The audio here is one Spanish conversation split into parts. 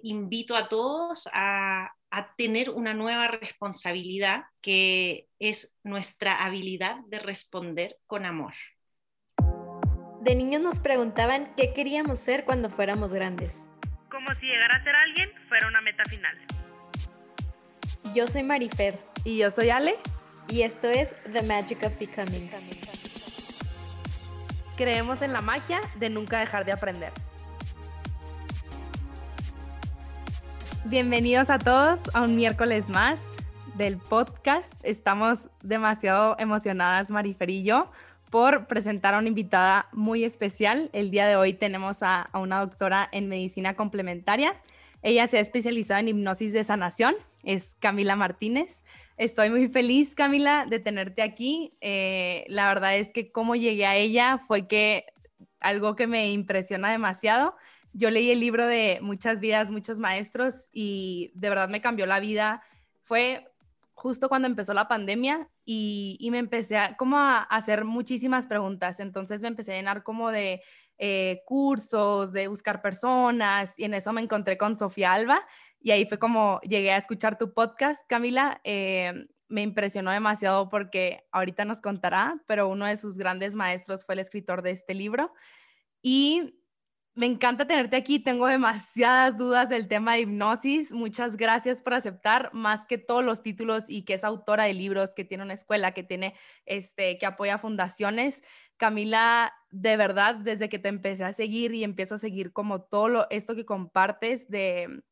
invito a todos a, a tener una nueva responsabilidad que es nuestra habilidad de responder con amor. De niños nos preguntaban qué queríamos ser cuando fuéramos grandes. Como si llegar a ser alguien fuera una meta final. Yo soy Marifer. Y yo soy Ale. Y esto es The Magic of Becoming. Creemos en la magia de nunca dejar de aprender. Bienvenidos a todos a un miércoles más del podcast. Estamos demasiado emocionadas, Marifer y yo, por presentar a una invitada muy especial. El día de hoy tenemos a, una doctora en medicina complementaria. Ella se ha especializado en hipnosis de sanación, es Camila Martínez. Estoy muy feliz, Camila, de tenerte aquí. Eh, la verdad es que cómo llegué a ella fue que algo que me impresiona demasiado yo leí el libro de Muchas vidas, muchos maestros y de verdad me cambió la vida. Fue justo cuando empezó la pandemia y, me empecé a, como a, hacer muchísimas preguntas. Entonces me empecé a llenar como de eh, cursos, de buscar personas y en eso me encontré con Sofía Alba y ahí fue como llegué a escuchar tu podcast, Camila. Eh, me impresionó demasiado porque ahorita nos contará, pero uno de sus grandes maestros fue el escritor de este libro. Y me encanta tenerte aquí. Tengo demasiadas dudas del tema de hipnosis. Muchas gracias por aceptar, más que todos los títulos y que es autora de libros, que tiene una escuela, que tiene este, que apoya fundaciones. Camila, de verdad, desde que te empecé a seguir y empiezo a seguir como todo esto que compartes de,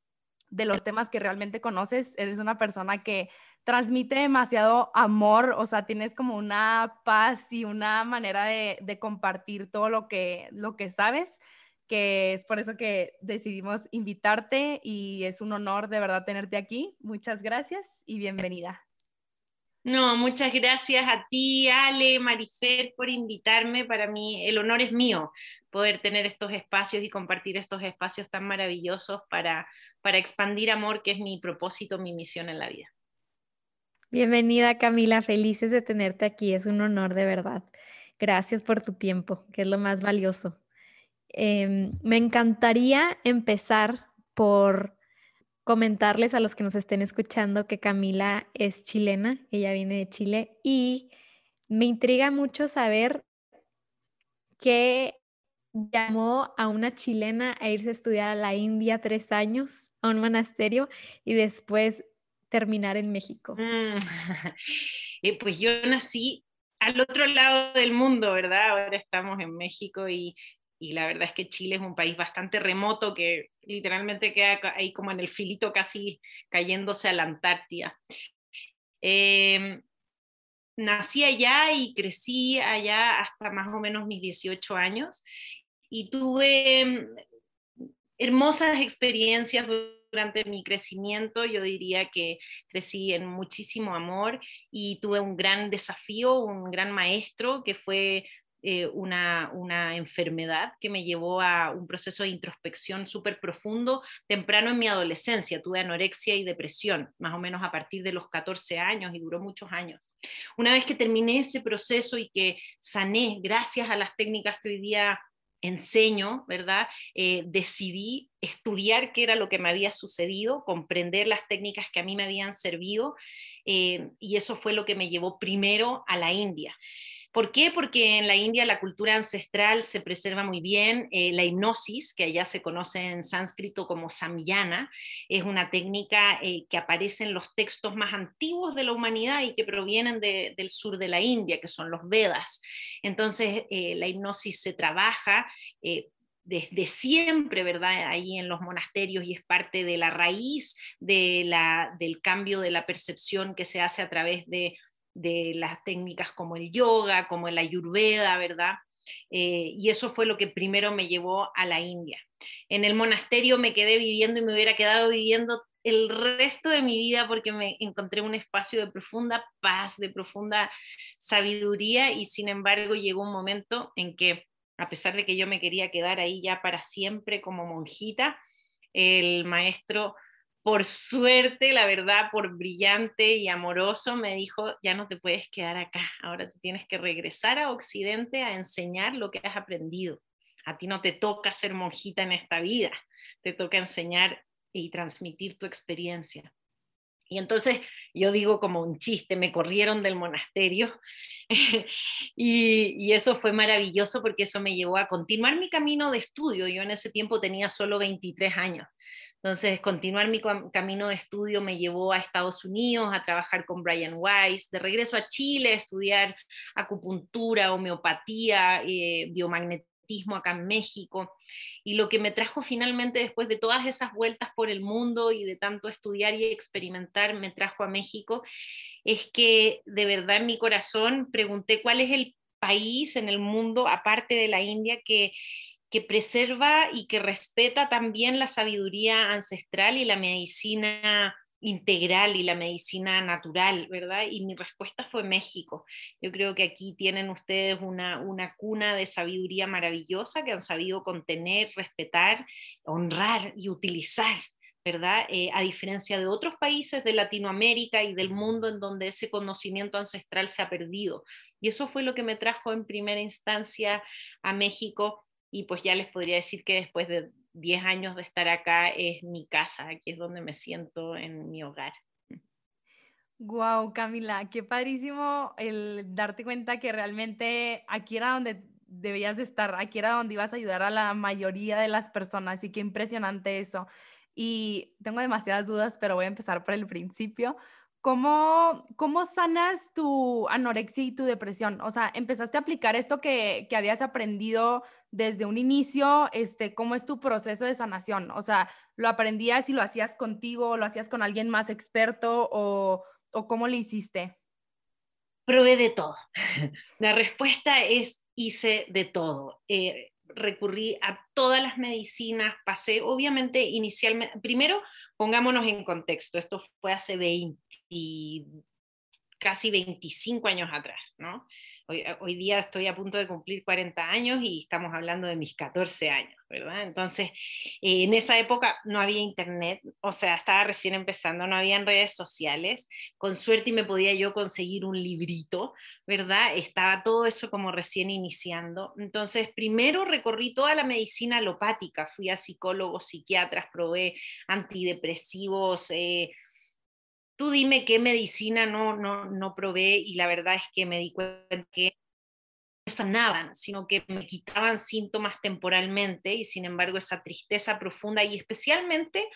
de los temas que realmente conoces, eres una persona que transmite demasiado amor, o sea, tienes como una paz y una manera de, de compartir todo lo que, lo que sabes que es por eso que decidimos invitarte y es un honor de verdad tenerte aquí. Muchas gracias y bienvenida. No, muchas gracias a ti, Ale, Marifer, por invitarme. Para mí el honor es mío poder tener estos espacios y compartir estos espacios tan maravillosos para, para expandir amor, que es mi propósito, mi misión en la vida. Bienvenida, Camila. Felices de tenerte aquí. Es un honor de verdad. Gracias por tu tiempo, que es lo más valioso. Em, me encantaría empezar por comentarles a los que nos estén escuchando que Camila es chilena, ella viene de Chile y me intriga mucho saber qué llamó a una chilena a irse a estudiar a la India tres años, a un monasterio y después terminar en México. Mm, eh, pues yo nací al otro lado del mundo, ¿verdad? Ahora estamos en México y y la verdad es que Chile es un país bastante remoto que literalmente queda ahí como en el filito casi cayéndose a la Antártida. Em, nací allá y crecí allá hasta más o menos mis 18 años y tuve em, hermosas experiencias durante mi crecimiento. Yo diría que crecí en muchísimo amor y tuve un gran desafío, un gran maestro que fue eh, una, una, enfermedad que me llevó a un proceso de introspección súper profundo temprano en mi adolescencia. Tuve anorexia y depresión, más o menos a partir de los 14 años y duró muchos años. Una vez que terminé ese proceso y que sané gracias a las técnicas que hoy día enseño, ¿verdad? Eh, decidí estudiar qué era lo que me había sucedido, comprender las técnicas que a mí me habían servido, eh, y eso fue lo que me llevó primero a la India. ¿Por qué? Porque en la India la cultura ancestral se preserva muy bien. Eh, la hipnosis, que allá se conoce en sánscrito como samyana, es una técnica eh, que aparece en los textos más antiguos de la humanidad y que provienen del sur de la India, que son los Vedas. Entonces, eh, la hipnosis se trabaja desde siempre, ¿verdad? Ahí en los monasterios y es parte de la raíz de la, del cambio de la percepción que se hace a través de de las técnicas como el yoga, como el ayurveda, ¿verdad? Eh, y eso fue lo que primero me llevó a la India. En el monasterio me quedé viviendo y me hubiera quedado viviendo el resto de mi vida porque me encontré un espacio de profunda paz, de profunda sabiduría y sin embargo llegó un momento en que, a pesar de que yo me quería quedar ahí ya para siempre como monjita, el maestro por suerte, la verdad, por brillante y amoroso, me dijo, ya no te puedes quedar acá, ahora te tienes que regresar a Occidente a enseñar lo que has aprendido. A ti no te toca ser monjita en esta vida, te toca enseñar y transmitir tu experiencia. Y entonces yo digo como un chiste, me corrieron del monasterio y, eso fue maravilloso porque eso me llevó a continuar mi camino de estudio. Yo en ese tiempo tenía solo 23 años. Entonces, continuar mi camino de estudio me llevó a Estados Unidos a trabajar con Brian Weiss, de regreso a Chile a estudiar acupuntura, homeopatía, eh, biomagnetismo acá en México. Y lo que me trajo finalmente después de todas esas vueltas por el mundo y de tanto estudiar y experimentar, me trajo a México, es que de verdad en mi corazón pregunté cuál es el país en el mundo, aparte de la India, que que preserva y que respeta también la sabiduría ancestral y la medicina integral y la medicina natural, ¿verdad? Y mi respuesta fue México. Yo creo que aquí tienen ustedes una, una cuna de sabiduría maravillosa que han sabido contener, respetar, honrar y utilizar. ¿verdad? Eh, a diferencia de otros países de Latinoamérica y del mundo en donde ese conocimiento ancestral se ha perdido. Y eso fue lo que me trajo en primera instancia a México y pues ya les podría decir que después de 10 años de estar acá es mi casa, aquí es donde me siento en mi hogar. Wow, Camila, qué padrísimo el darte cuenta que realmente aquí era donde debías de estar, aquí era donde ibas a ayudar a la mayoría de las personas y qué impresionante eso. Y tengo demasiadas dudas, pero voy a empezar por el principio. ¿Cómo, ¿Cómo sanas tu anorexia y tu depresión? O sea, empezaste a aplicar esto que, que, habías aprendido desde un inicio, este, ¿cómo es tu proceso de sanación? O sea, ¿lo aprendías y lo hacías contigo, lo hacías con alguien más experto o, o cómo lo hiciste? Probé de todo. La respuesta es hice de todo. Eh, recurrí a todas las medicinas, pasé, obviamente, inicialmente, primero pongámonos en contexto, esto fue hace 20, casi 25 años atrás, ¿no? Eh, hoy, día estoy a punto de cumplir 40 años y estamos hablando de mis 14 años, ¿verdad? Entonces, eh, en esa época no había internet, o sea, estaba recién empezando, no habían redes sociales, con suerte y me podía yo conseguir un librito, ¿verdad? Estaba todo eso como recién iniciando. Entonces, primero recorrí toda la medicina alopática, fui a psicólogos, psiquiatras, probé antidepresivos, eh, tú dime qué medicina no, no, no probé y la verdad es que me di cuenta que no sanaban, sino que me quitaban síntomas temporalmente y sin embargo esa tristeza profunda y especialmente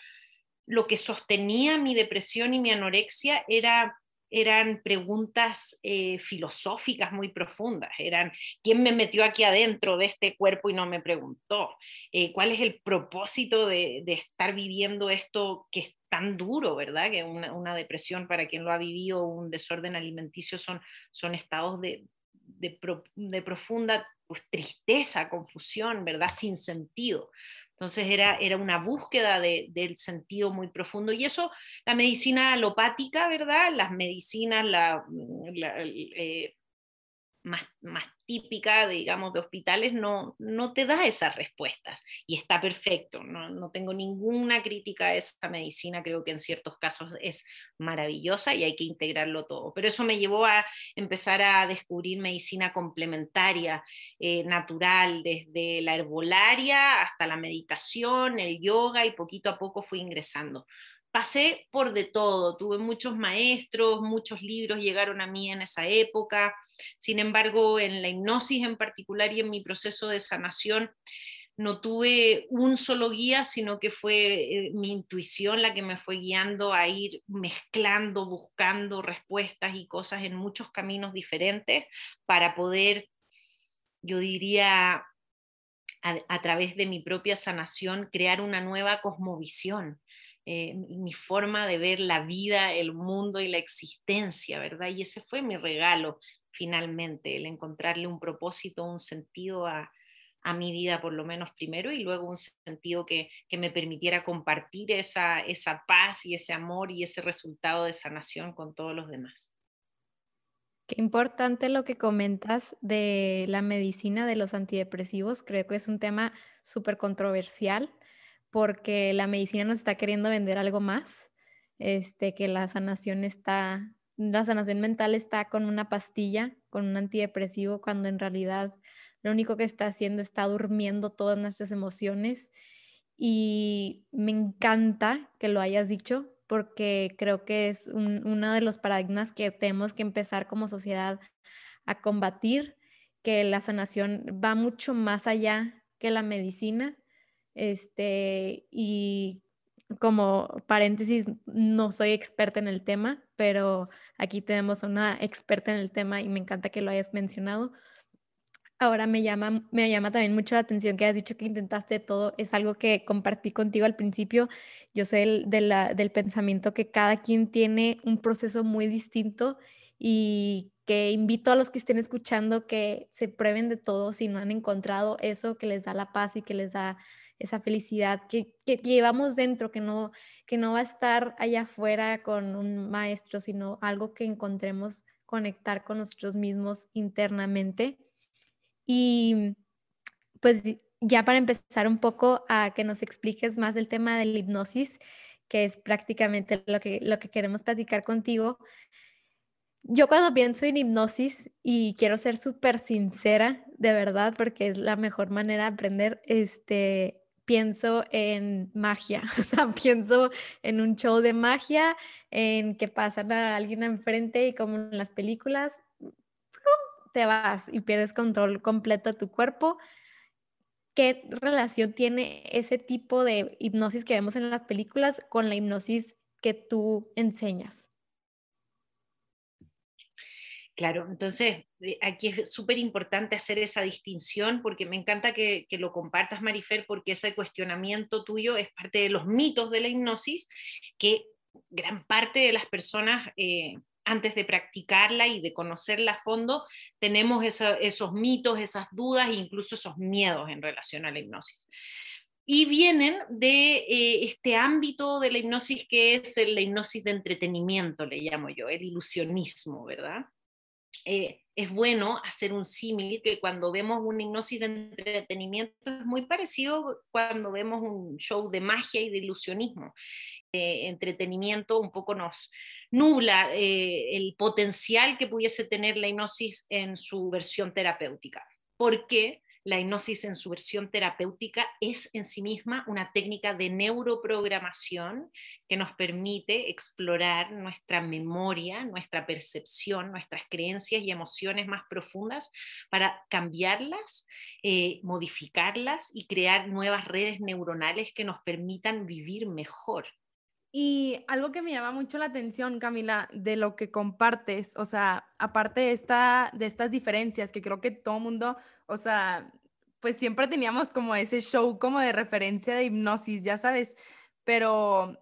lo que sostenía mi depresión y mi anorexia era eran preguntas eh, filosóficas muy profundas, eran quién me metió aquí adentro de este cuerpo y no me preguntó, eh, cuál es el propósito de, de, estar viviendo esto que es tan duro, ¿verdad? Que una, una, depresión para quien lo ha vivido, un desorden alimenticio son, son estados de, de, pro, de profunda pues, tristeza, confusión, ¿verdad? Sin sentido. Entonces era, era una búsqueda de, del sentido muy profundo. Y eso, la medicina alopática, ¿verdad? Las medicinas, la, eh, más, más típica, digamos, de hospitales, no, no te da esas respuestas. Y está perfecto, no, no, tengo ninguna crítica a esa medicina, creo que en ciertos casos es maravillosa y hay que integrarlo todo. Pero eso me llevó a empezar a descubrir medicina complementaria, eh, natural, desde la herbolaria hasta la meditación, el yoga y poquito a poco fui ingresando pasé por de todo, tuve muchos maestros, muchos libros llegaron a mí en esa época, sin embargo, en la hipnosis en particular y en mi proceso de sanación, no tuve un solo guía, sino que fue eh, mi intuición la que me fue guiando a ir mezclando, buscando respuestas y cosas en muchos caminos diferentes para poder, yo diría, a, través de mi propia sanación, crear una nueva cosmovisión. Eh, mi forma de ver la vida, el mundo y la existencia, ¿verdad? Y ese fue mi regalo finalmente, el encontrarle un propósito, un sentido a, a mi vida, por lo menos primero, y luego un sentido que, que me permitiera compartir esa, esa paz y ese amor y ese resultado de sanación con todos los demás. Qué importante lo que comentas de la medicina de los antidepresivos. Creo que es un tema súper controversial porque la medicina nos está queriendo vender algo más, este, que la sanación está la sanación mental está con una pastilla, con un antidepresivo, cuando en realidad lo único que está haciendo está durmiendo todas nuestras emociones y me encanta que lo hayas dicho porque creo que es uno de los paradigmas que tenemos que empezar como sociedad a combatir, que la sanación va mucho más allá que la medicina. Este, y como paréntesis, no soy experta en el tema, pero aquí tenemos una experta en el tema y me encanta que lo hayas mencionado. Ahora me llama, me llama también mucho la atención que has dicho que intentaste todo. Es algo que compartí contigo al principio. Yo soy del pensamiento que cada quien tiene un proceso muy distinto y que invito a los que estén escuchando que se prueben de todo si no han encontrado eso que les da la paz y que les da esa felicidad que, que, llevamos dentro, que no, que no va a estar allá afuera con un maestro, sino algo que encontremos conectar con nosotros mismos internamente. Y pues ya para empezar un poco a que nos expliques más del tema de la hipnosis, que es prácticamente lo que, lo que queremos platicar contigo. Yo cuando pienso en hipnosis, y quiero ser súper sincera, de verdad, porque es la mejor manera de aprender, este, pienso en magia, o sea, pienso en un show de magia, en que pasan a alguien enfrente y como en las películas, te vas y pierdes control completo de tu cuerpo. ¿Qué relación tiene ese tipo de hipnosis que vemos en las películas con la hipnosis que tú enseñas? Claro, entonces eh, aquí es súper importante hacer esa distinción porque me encanta que, lo compartas, Marifer, porque ese cuestionamiento tuyo es parte de los mitos de la hipnosis que gran parte de las personas eh, antes de practicarla y de conocerla a fondo, tenemos esos mitos, esas dudas e incluso esos miedos en relación a la hipnosis. Y vienen de eh, este ámbito de la hipnosis que es la hipnosis de entretenimiento, le llamo yo, el ilusionismo, ¿verdad? Eh, es bueno hacer un símil que cuando vemos una hipnosis de entretenimiento es muy parecido cuando vemos un show de magia y de ilusionismo. Eh, entretenimiento un poco nos nubla eh, el potencial que pudiese tener la hipnosis en su versión terapéutica. ¿Por qué? La hipnosis en su versión terapéutica es en sí misma una técnica de neuroprogramación que nos permite explorar nuestra memoria, nuestra percepción, nuestras creencias y emociones más profundas para cambiarlas, eh, modificarlas y crear nuevas redes neuronales que nos permitan vivir mejor. Y algo que me llama mucho la atención, Camila, de lo que compartes, o sea, aparte de, esta, de estas diferencias que creo que todo mundo, o sea, pues siempre teníamos como ese show como de referencia de hipnosis, ya sabes, pero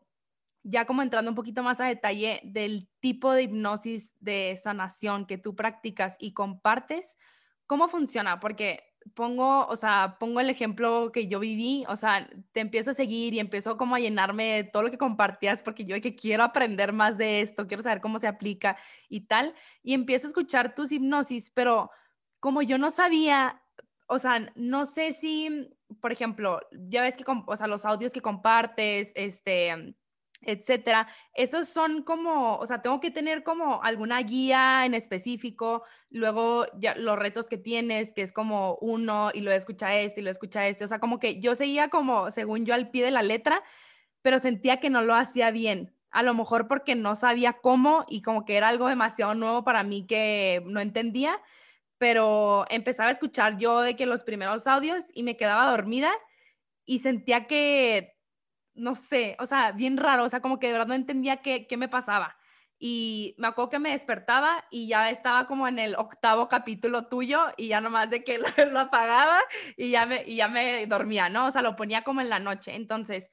ya como entrando un poquito más a detalle del tipo de hipnosis de sanación que tú practicas y compartes, ¿cómo funciona? Porque pongo, o sea, pongo el ejemplo que yo viví, o sea, te empiezo a seguir y empiezo como a llenarme de todo lo que compartías porque yo que quiero aprender más de esto, quiero saber cómo se aplica y tal, y empiezo a escuchar tus hipnosis, pero como yo no sabía, o sea, no sé si, por ejemplo, ya ves que, o sea, los audios que compartes, este, etcétera. Esos son como, o sea, tengo que tener como alguna guía en específico, luego ya los retos que tienes, que es como uno y lo escucha este y lo escucha este, o sea, como que yo seguía como, según yo, al pie de la letra, pero sentía que no lo hacía bien. A lo mejor porque no sabía cómo y como que era algo demasiado nuevo para mí que no entendía, pero empezaba a escuchar yo de que los primeros audios y me quedaba dormida y sentía que no sé, o sea, bien raro, o sea, como que de verdad no entendía qué, qué me pasaba. Y me acuerdo que me despertaba y ya estaba como en el octavo capítulo tuyo y ya nomás de que lo, apagaba y ya, me, y ya me dormía, ¿no? O sea, lo ponía como en la noche. Entonces,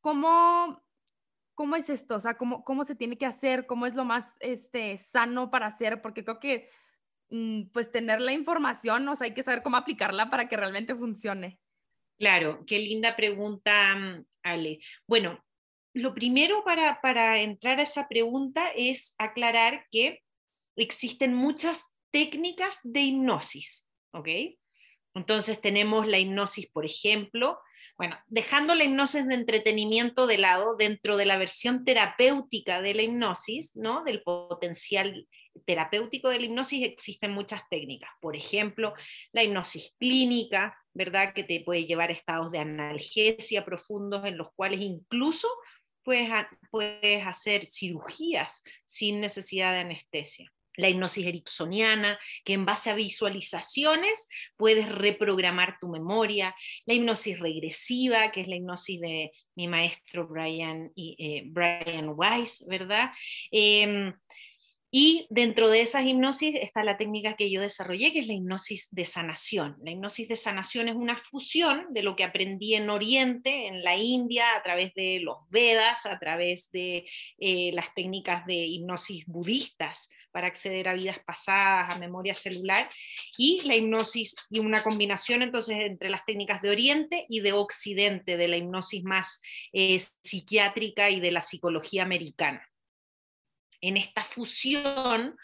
¿cómo, cómo es esto? O sea, ¿cómo, cómo se tiene que hacer? ¿Cómo es lo más este, sano para hacer? Porque creo que, mm, pues, tener la información, o sea, hay que saber cómo aplicarla para que realmente funcione. Claro, qué linda pregunta, mm, Ale. Bueno, lo primero para, para entrar a esa pregunta es aclarar que existen muchas técnicas de hipnosis, ¿ok? Entonces tenemos la hipnosis, por ejemplo, bueno, dejando la hipnosis de entretenimiento de lado, dentro de la versión terapéutica de la hipnosis, ¿no? Del potencial terapéutico de la hipnosis existen muchas técnicas. Por ejemplo, la hipnosis clínica, ¿verdad? Que te puede llevar a estados de analgesia profundos en los cuales incluso puedes, puedes hacer cirugías sin necesidad de anestesia la hipnosis ericksoniana, que en base a visualizaciones puedes reprogramar tu memoria, la hipnosis regresiva, que es la hipnosis de mi maestro Brian, eh, Brian Weiss, ¿verdad? Em, y dentro de esas hipnosis está la técnica que yo desarrollé, que es la hipnosis de sanación. La hipnosis de sanación es una fusión de lo que aprendí en Oriente, en la India, a través de los Vedas, a través de eh, las técnicas de hipnosis budistas para acceder a vidas pasadas, a memoria celular, y la hipnosis y una combinación entonces entre las técnicas de Oriente y de Occidente, de la hipnosis más eh, psiquiátrica y de la psicología americana en esta fusión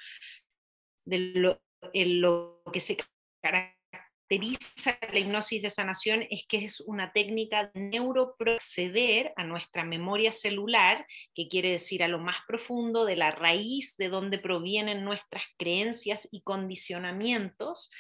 de lo, lo que se caracteriza la hipnosis de sanación es que es una técnica de neuroproceder a nuestra memoria celular, que quiere decir a lo más profundo de la raíz de donde provienen nuestras creencias y condicionamientos,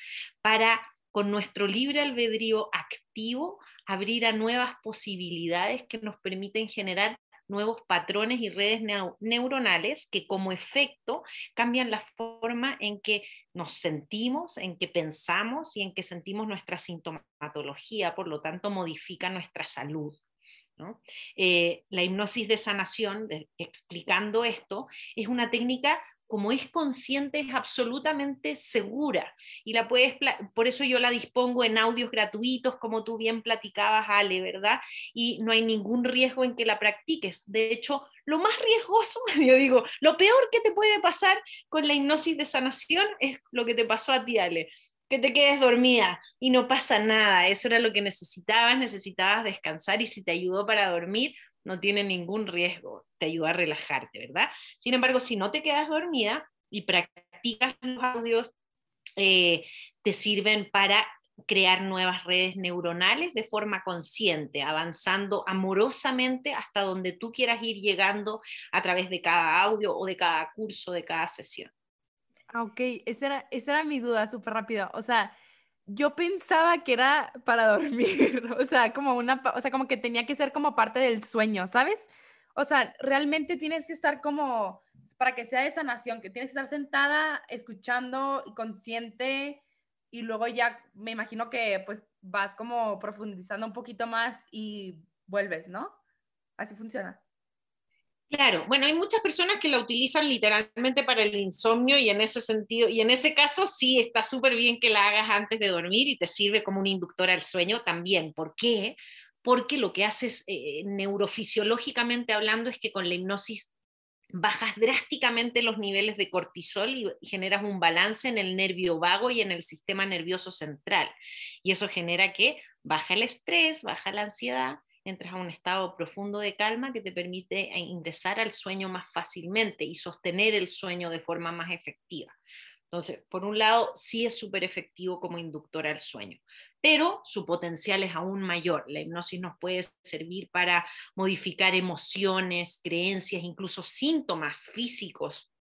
para con nuestro libre albedrío activo abrir a nuevas posibilidades que nos permiten generar nuevos patrones y redes neuronales que como efecto cambian la forma en que nos sentimos, en que pensamos y en que sentimos nuestra sintomatología, por lo tanto modifica nuestra salud. Eh, la hipnosis de sanación, explicando esto, es una técnica como es consciente, es absolutamente segura. Y la puedes, por eso yo la dispongo en audios gratuitos, como tú bien platicabas, Ale, ¿verdad? Y no hay ningún riesgo en que la practiques. De hecho, lo más riesgoso, yo digo, lo peor que te puede pasar con la hipnosis de sanación es lo que te pasó a ti, Ale. Que te quedes dormida y no pasa nada. Eso era lo que necesitabas, necesitabas descansar y si te ayudó para dormir, no tiene ningún riesgo, te ayuda a relajarte, ¿verdad? Sin embargo, si no te quedas dormida y practicas los audios, eh, te sirven para crear nuevas redes neuronales de forma consciente, avanzando amorosamente hasta donde tú quieras ir llegando a través de cada audio o de cada curso, de cada sesión. Ah, ok, esa era, esa era mi duda súper rápido. O sea, yo pensaba que era para dormir, o sea, como una, o sea, como que tenía que ser como parte del sueño, ¿sabes? O sea, realmente tienes que estar como, para que sea de sanación, que tienes que estar sentada, escuchando y consciente, y luego ya me imagino que pues vas como profundizando un poquito más y vuelves, ¿no? Así funciona. Claro, bueno, hay muchas personas que la utilizan literalmente para el insomnio y en ese sentido, y en ese caso sí está súper bien que la hagas antes de dormir y te sirve como un inductor al sueño también. ¿Por qué? Porque lo que haces eh, neurofisiológicamente hablando es que con la hipnosis bajas drásticamente los niveles de cortisol y generas un balance en el nervio vago y en el sistema nervioso central. Y eso genera que baja el estrés, baja la ansiedad entras a un estado profundo de calma que te permite eh, ingresar al sueño más fácilmente y sostener el sueño de forma más efectiva. Entonces, por un lado, sí es súper efectivo como inductor al sueño, pero su potencial es aún mayor. La hipnosis nos puede servir para modificar emociones, creencias, incluso síntomas físicos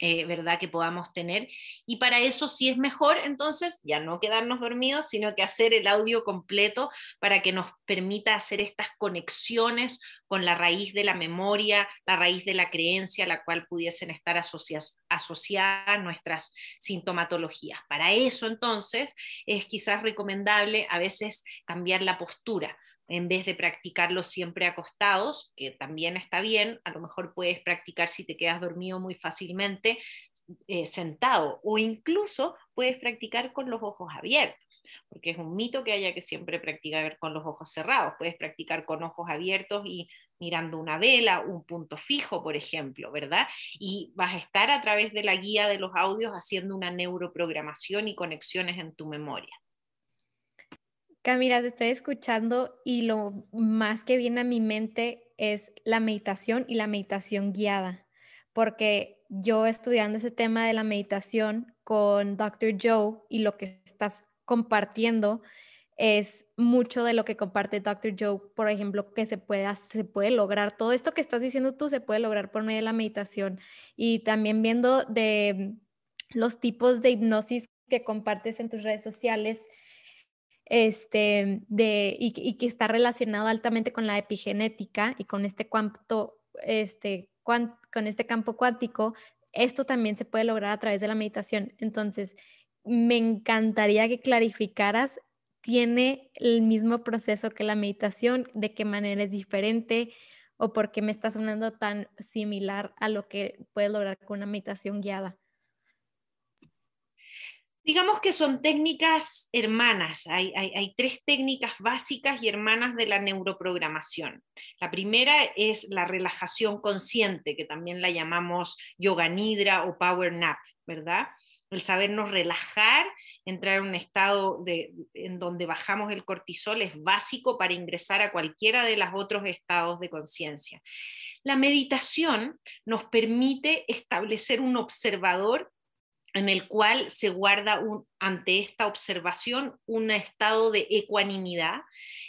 eh, ¿verdad? Que podamos tener. Y para eso sí es mejor, entonces, ya no quedarnos dormidos, sino que hacer el audio completo para que nos permita hacer estas conexiones con la raíz de la memoria, la raíz de la creencia a la cual pudiesen estar asociadas, asociadas nuestras sintomatologías. Para eso, entonces, es quizás recomendable a veces cambiar la postura en vez de practicarlo siempre acostados, que también está bien, a lo mejor puedes practicar si te quedas dormido muy fácilmente eh, sentado o incluso puedes practicar con los ojos abiertos, porque es un mito que haya que siempre practicar con los ojos cerrados, puedes practicar con ojos abiertos y mirando una vela, un punto fijo, por ejemplo, ¿verdad? Y vas a estar a través de la guía de los audios haciendo una neuroprogramación y conexiones en tu memoria. Camila, te estoy escuchando y lo más que viene a mi mente es la meditación y la meditación guiada, porque yo estudiando ese tema de la meditación con Dr. Joe y lo que estás compartiendo es mucho de lo que comparte Dr. Joe, por ejemplo, que se puede, se puede lograr. Todo esto que estás diciendo tú se puede lograr por medio de la meditación y también viendo de los tipos de hipnosis que compartes en tus redes sociales este, de, y, que está relacionado altamente con la epigenética y con este, cuanto, este, con este campo cuántico, esto también se puede lograr a través de la meditación. Entonces, me encantaría que clarificaras, ¿tiene el mismo proceso que la meditación? ¿De qué manera es diferente? ¿O por qué me está sonando tan similar a lo que puedes lograr con una meditación guiada? Digamos que son técnicas hermanas. Hay, tres técnicas básicas y hermanas de la neuroprogramación. La primera es la relajación consciente, que también la llamamos yoga nidra o power nap, ¿verdad? El sabernos relajar, entrar en un estado en donde bajamos el cortisol es básico para ingresar a cualquiera de los otros estados de conciencia. La meditación nos permite establecer un observador en el cual se guarda ante esta observación un estado de ecuanimidad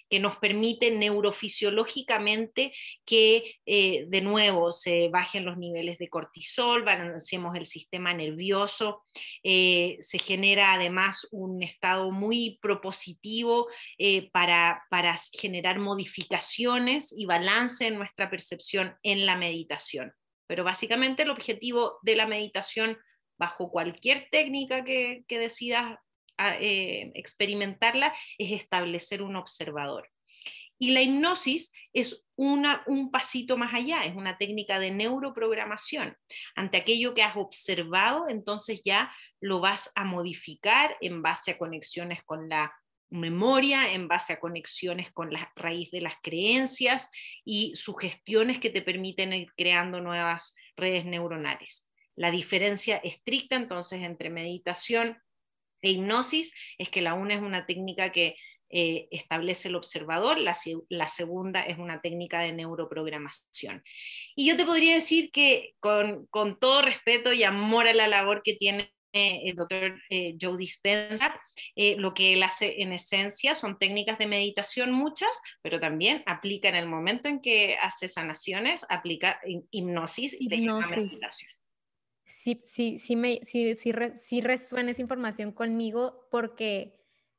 que nos permite neurofisiológicamente que eh, de nuevo se bajen los niveles de cortisol, balancemos el sistema nervioso, eh, se genera además un estado muy propositivo eh, para, para generar modificaciones y balance en nuestra percepción en la meditación. Pero básicamente el objetivo de la meditación bajo cualquier técnica que, decidas ah, eh, experimentarla, es establecer un observador. Y la hipnosis es un pasito más allá, es una técnica de neuroprogramación. Ante aquello que has observado, entonces ya lo vas a modificar en base a conexiones con la memoria, en base a conexiones con la raíz de las creencias y sugestiones que te permiten ir creando nuevas redes neuronales. La diferencia estricta entonces entre meditación e hipnosis es que la una es una técnica que eh, establece el observador, la, segunda es una técnica de neuroprogramación. Y yo te podría decir que con, todo respeto y amor a la labor que tiene el doctor eh, Joe Dispenza, eh, lo que él hace en esencia son técnicas de meditación muchas, pero también aplica en el momento en que hace sanaciones, aplica hipnosis, y meditación sí, sí, sí, me, sí, sí, resuena esa información conmigo porque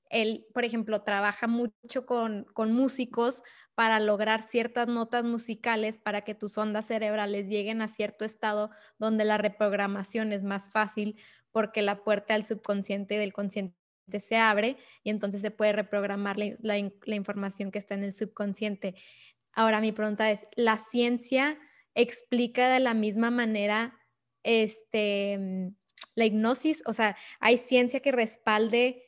él, por ejemplo, trabaja mucho con, con músicos para lograr ciertas notas musicales para que tus ondas cerebrales lleguen a cierto estado donde la reprogramación es más fácil porque la puerta al subconsciente del consciente se abre y entonces se puede reprogramar la, la, información que está en el subconsciente. Ahora mi pregunta es, ¿la ciencia explica de la misma manera este, mm, la hipnosis, o sea, hay ciencia que respalde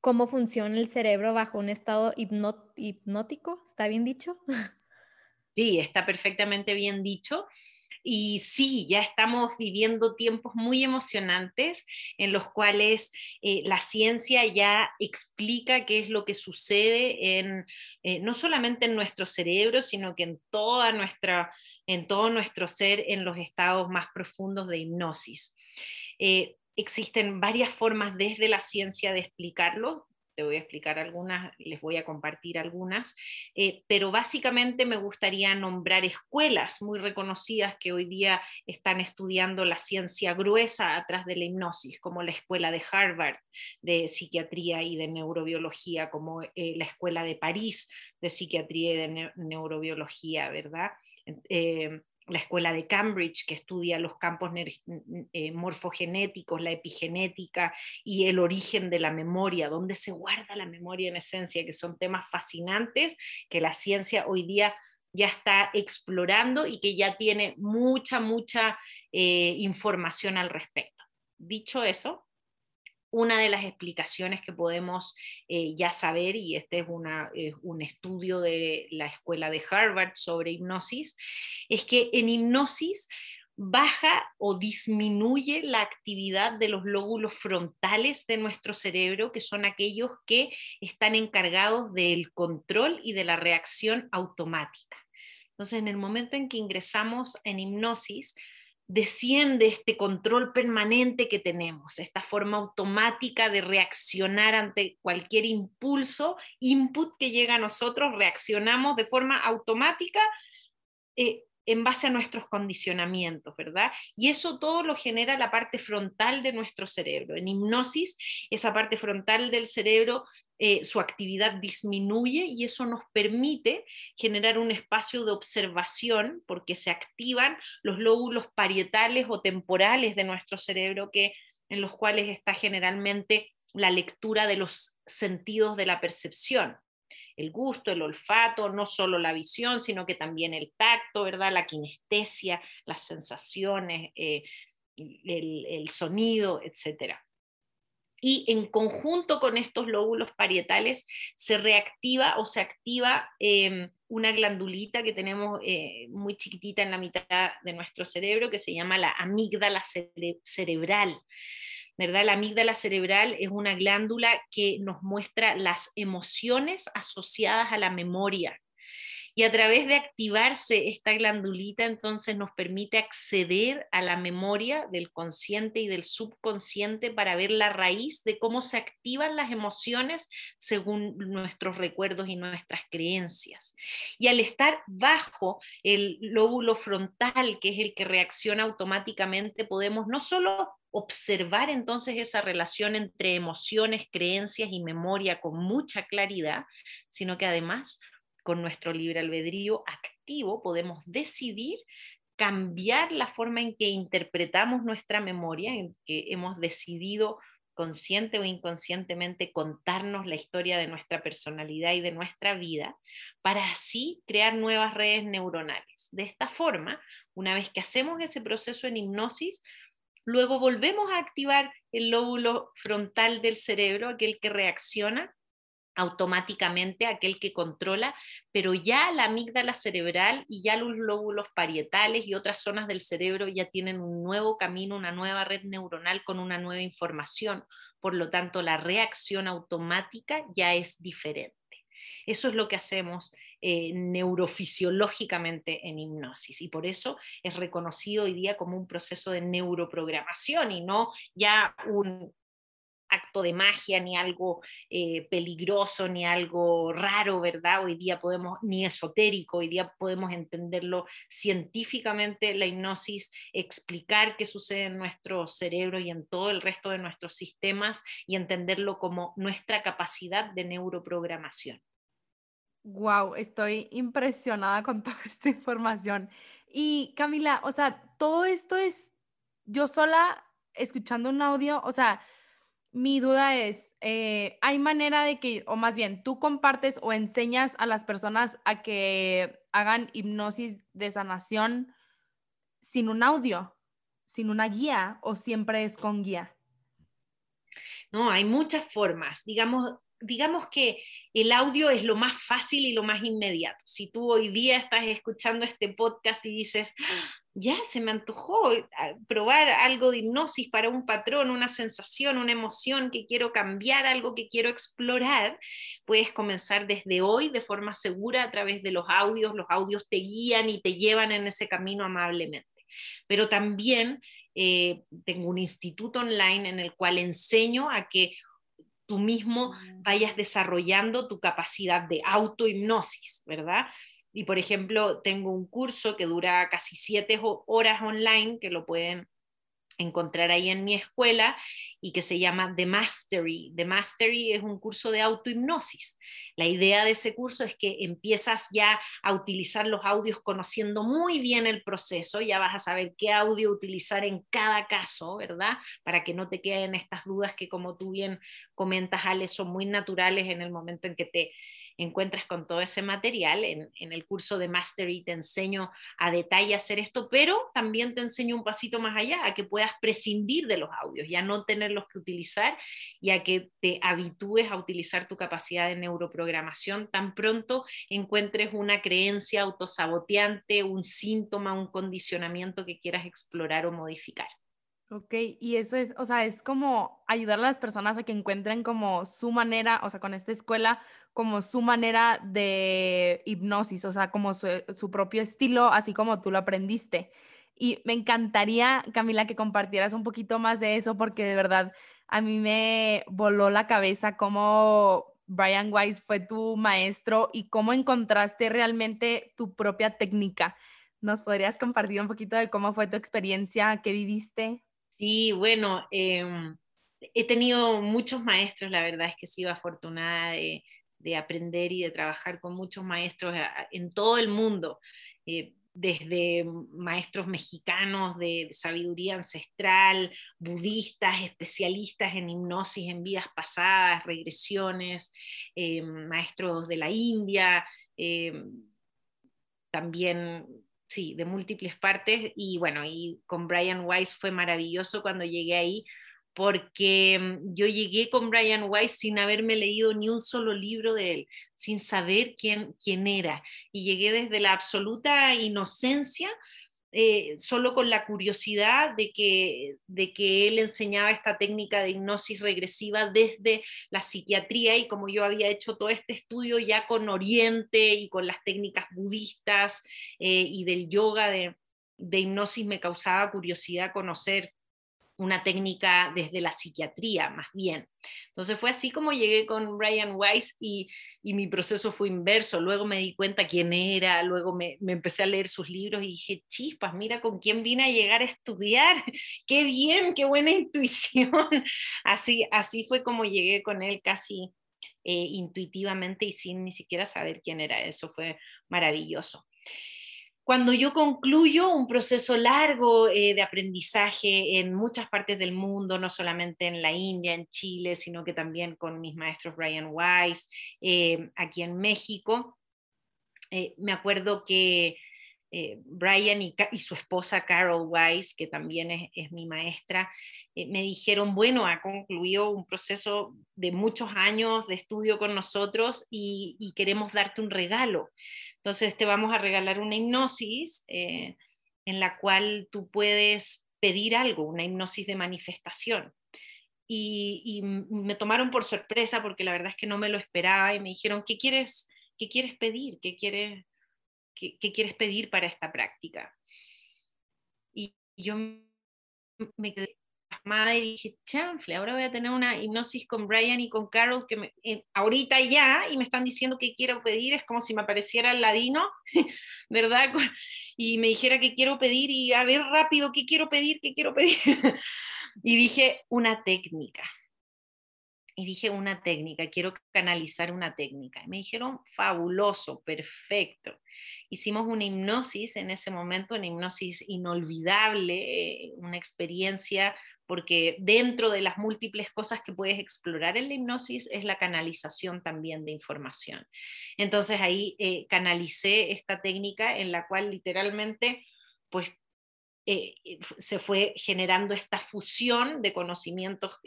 cómo funciona el cerebro bajo un estado hipnótico, ¿está bien dicho? Sí, está perfectamente bien dicho. Y sí, ya estamos viviendo tiempos muy emocionantes en los cuales eh, la ciencia ya explica qué es lo que sucede en, eh, no solamente en nuestro cerebro, sino que en toda nuestra en todo nuestro ser en los estados más profundos de hipnosis. Eh, existen varias formas desde la ciencia de explicarlo. Te voy a explicar algunas, les voy a compartir algunas, eh, pero básicamente me gustaría nombrar escuelas muy reconocidas que hoy día están estudiando la ciencia gruesa atrás de la hipnosis, como la escuela de Harvard de psiquiatría y de neurobiología, como eh, la escuela de París de psiquiatría y de neurobiología, ¿verdad? Eh, la escuela de Cambridge, que estudia los campos eh, morfogenéticos, la epigenética y el origen de la memoria, dónde se guarda la memoria en esencia, que son temas fascinantes que la ciencia hoy día ya está explorando y que ya tiene mucha, mucha eh, información al respecto. Dicho eso, una de las explicaciones que podemos eh, ya saber, y este es un estudio de la escuela de Harvard sobre hipnosis, es que en hipnosis baja o disminuye la actividad de los lóbulos frontales de nuestro cerebro, que son aquellos que están encargados del control y de la reacción automática. Entonces, en el momento en que ingresamos en hipnosis, desciende este control permanente que tenemos, esta forma automática de reaccionar ante cualquier impulso, input que llega a nosotros, reaccionamos de forma automática, eh, en base a nuestros condicionamientos, ¿verdad? Y eso todo lo genera la parte frontal de nuestro cerebro. En hipnosis, esa parte frontal del cerebro, eh, su actividad disminuye y eso nos permite generar un espacio de observación porque se activan los lóbulos parietales o temporales de nuestro cerebro que, en los cuales está generalmente la lectura de los sentidos de la percepción el gusto, el olfato, no solo la visión, sino que también el tacto, ¿verdad? La kinestesia, las sensaciones, eh, el, sonido, etc. Y en conjunto con estos lóbulos parietales se reactiva o se activa em, una glandulita que tenemos eh, muy chiquitita en la mitad de nuestro cerebro que se llama la amígdala cerebral. ¿Verdad? La amígdala cerebral es una glándula que nos muestra las emociones asociadas a la memoria. Y a través de activarse esta glandulita, entonces nos permite acceder a la memoria del consciente y del subconsciente para ver la raíz de cómo se activan las emociones según nuestros recuerdos y nuestras creencias. Y al estar bajo el lóbulo frontal, que es el que reacciona automáticamente, podemos no solo observar entonces esa relación entre emociones, creencias y memoria con mucha claridad, sino que además con nuestro libre albedrío activo podemos decidir cambiar la forma en que interpretamos nuestra memoria, en que hemos decidido consciente o inconscientemente contarnos la historia de nuestra personalidad y de nuestra vida, para así crear nuevas redes neuronales. De esta forma, una vez que hacemos ese proceso en hipnosis, luego volvemos a activar el lóbulo frontal del cerebro, aquel que reacciona automáticamente, aquel que controla, pero ya la amígdala cerebral y ya los lóbulos parietales y otras zonas del cerebro ya tienen un nuevo camino, una nueva red neuronal con una nueva información. Por lo tanto, la reacción automática ya es diferente. Eso es lo que hacemos eh, neurofisiológicamente en hipnosis y por eso es reconocido hoy día como un proceso de neuroprogramación y no ya un acto de magia, ni algo eh, peligroso, ni algo raro, ¿verdad? Hoy día podemos, ni esotérico, hoy día podemos entenderlo científicamente, la hipnosis, explicar qué sucede en nuestro cerebro y en todo el resto de nuestros sistemas y entenderlo como nuestra capacidad de neuroprogramación. Wow, estoy impresionada con toda esta información. Y Camila, o sea, todo esto es yo sola escuchando un audio, o sea, mi duda es, eh, ¿hay manera de que, o más bien, tú compartes o enseñas a las personas a que hagan hipnosis de sanación sin un audio, sin una guía o siempre es con guía? No, hay muchas formas. Digamos, digamos que el audio es lo más fácil y lo más inmediato. Si tú hoy día estás escuchando este podcast y dices, ya se me antojó eh, probar algo de hipnosis para un patrón, una sensación, una emoción que quiero cambiar, algo que quiero explorar, puedes comenzar desde hoy de forma segura a través de los audios. Los audios te guían y te llevan en ese camino amablemente. Pero también eh, tengo un instituto online en el cual enseño a que tú mismo vayas desarrollando tu capacidad de autohipnosis, ¿verdad? Y por ejemplo, tengo un curso que dura casi siete horas online, que lo pueden encontrar ahí en mi escuela y que se llama The Mastery. The Mastery es un curso de autohipnosis. La idea de ese curso es que empiezas ya a utilizar los audios conociendo muy bien el proceso, ya vas a saber qué audio utilizar en cada caso, ¿verdad? Para que no te queden estas dudas que como tú bien comentas, Ale, son muy naturales en el momento en que te encuentras con todo ese material. En, el curso de Mastery te enseño a detalle hacer esto, pero también te enseño un pasito más allá, a que puedas prescindir de los audios, ya no tenerlos que utilizar y a que te habitúes a utilizar tu capacidad de neuroprogramación tan pronto encuentres una creencia autosaboteante, un síntoma, un condicionamiento que quieras explorar o modificar. Ok, y eso es, o sea, es como ayudar a las personas a que encuentren como su manera, o sea, con esta escuela, como su manera de hipnosis, o sea, como su, su propio estilo, así como tú lo aprendiste. Y me encantaría, Camila, que compartieras un poquito más de eso, porque de verdad a mí me voló la cabeza cómo Brian Weiss fue tu maestro y cómo encontraste realmente tu propia técnica ¿Nos podrías compartir un poquito de cómo fue tu experiencia, qué viviste? Sí, bueno, em, he tenido muchos maestros, la verdad es que he sido afortunada de, aprender y de trabajar con muchos maestros en todo el mundo. Eh, desde maestros mexicanos de, sabiduría ancestral, budistas, especialistas en hipnosis en vidas pasadas, regresiones, eh, maestros de la India, eh, también, sí, de múltiples partes. Y bueno, y con Brian Weiss fue maravilloso cuando llegué ahí porque mm, yo llegué con Brian Weiss sin haberme leído ni un solo libro de él, sin saber quién, quién era. Y llegué desde la absoluta inocencia, eh, solo con la curiosidad de que, de que él enseñaba esta técnica de hipnosis regresiva desde la psiquiatría y como yo había hecho todo este estudio ya con Oriente y con las técnicas budistas eh, y del yoga de, de hipnosis, me causaba curiosidad conocer una técnica desde la psiquiatría, más bien. Entonces fue así como llegué con Brian Weiss y, mi proceso fue inverso. Luego me di cuenta quién era, luego me, empecé a leer sus libros y dije, chispas, mira con quién vine a llegar a estudiar. Qué bien, qué buena intuición. Así, así fue como llegué con él casi eh, intuitivamente y sin ni siquiera saber quién era. Eso fue maravilloso cuando yo concluyo un proceso largo eh, de aprendizaje en muchas partes del mundo, no solamente en la India, en Chile, sino que también con mis maestros Brian Weiss, eh, aquí en México, eh, me acuerdo que Brian y, su esposa Carol Weiss, que también es, mi maestra, me dijeron, bueno, ha concluido un proceso de muchos años de estudio con nosotros y queremos darte un regalo. Entonces te vamos a regalar una hipnosis eh, en la cual tú puedes pedir algo, una hipnosis de manifestación. Y, me tomaron por sorpresa porque la verdad es que no me lo esperaba y me dijeron, ¿qué quieres, qué quieres pedir? ¿Qué quieres, qué, quieres pedir para esta práctica? Y yo me quedé madre y dije, chanfle, ahora voy a tener una hipnosis con Brian y con Carol que me, ahorita ya y me están diciendo que quiero pedir, es como si me apareciera el ladino, ¿verdad? Y me dijera que quiero pedir y a ver rápido, ¿qué quiero pedir? ¿Qué quiero pedir? y dije, una técnica. Y dije, una técnica, quiero canalizar una técnica. Y me dijeron, fabuloso, perfecto. Hicimos una hipnosis en ese momento, una hipnosis inolvidable, una experiencia porque dentro de las múltiples cosas que puedes explorar en la hipnosis es la canalización también de información. Entonces ahí eh, canalicé esta técnica en la cual literalmente pues eh, eh, se fue generando esta fusión de conocimientos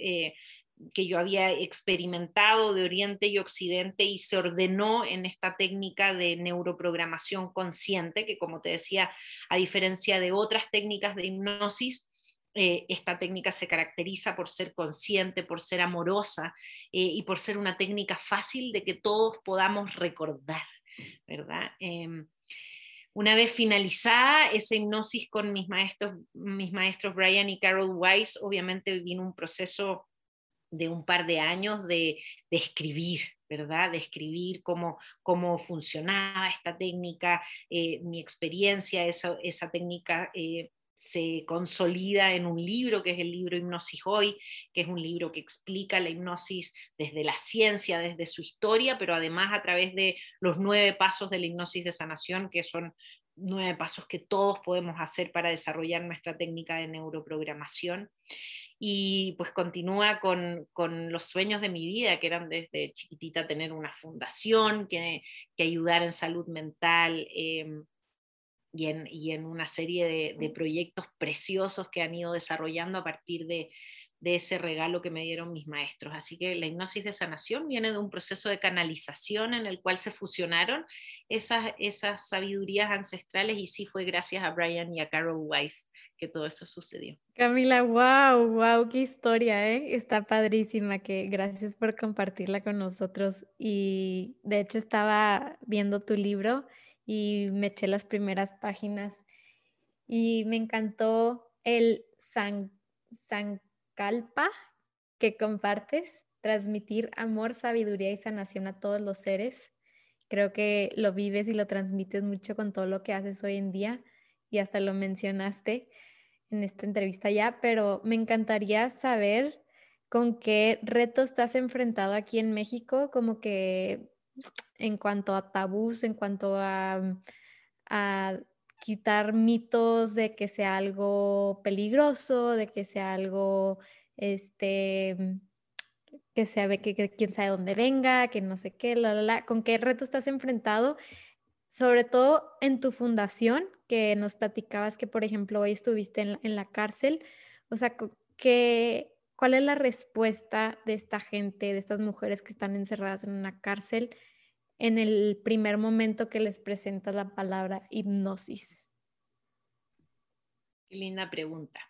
que yo había experimentado de Oriente y Occidente y se ordenó en esta técnica de neuroprogramación consciente, que como te decía, a diferencia de otras técnicas de hipnosis, eh, esta técnica se caracteriza por ser consciente, por ser amorosa eh, y por ser una técnica fácil de que todos podamos recordar, ¿verdad? Em, una vez finalizada esa hipnosis con mis maestros, mis maestros Brian y Carol Weiss, obviamente vino un proceso de un par de años de, escribir, ¿verdad? De escribir cómo, cómo funcionaba esta técnica, eh, mi experiencia, esa, esa técnica se consolida en un libro que es el libro Hipnosis Hoy, que es un libro que explica la hipnosis desde la ciencia, desde su historia, pero además a través de los nueve pasos de la hipnosis de sanación, que son nueve pasos que todos podemos hacer para desarrollar nuestra técnica de neuroprogramación. Y pues continúa con, los sueños de mi vida, que eran desde chiquitita tener una fundación que, que ayudar en salud mental. Em, y en, una serie de, proyectos preciosos que han ido desarrollando a partir de, ese regalo que me dieron mis maestros. Así que la hipnosis de sanación viene de un proceso de canalización en el cual se fusionaron esas, esas sabidurías ancestrales y sí fue gracias a Brian y a Carol Weiss que todo eso sucedió. Camila, wow, wow, qué historia, ¿eh? Está padrísima, que gracias por compartirla con nosotros. Y de hecho estaba viendo tu libro y me eché las primeras páginas y me encantó el san, Sankalpa que compartes, transmitir amor, sabiduría y sanación a todos los seres. Creo que lo vives y lo transmites mucho con todo lo que haces hoy en día y hasta lo mencionaste en esta entrevista ya, pero me encantaría saber con qué retos te has enfrentado aquí en México, como que en cuanto a tabús, en cuanto a, quitar mitos de que sea algo peligroso, de que sea algo, este, que sea, que, que quién sabe dónde venga, que no sé qué, la, la, la, con qué retos estás enfrentado, sobre todo en tu fundación, que nos platicabas que, por ejemplo, hoy estuviste en la, cárcel, o sea, que, ¿cuál es la respuesta de esta gente, de estas mujeres que están encerradas en una cárcel en el primer momento que les presentas la palabra hipnosis? Qué linda pregunta.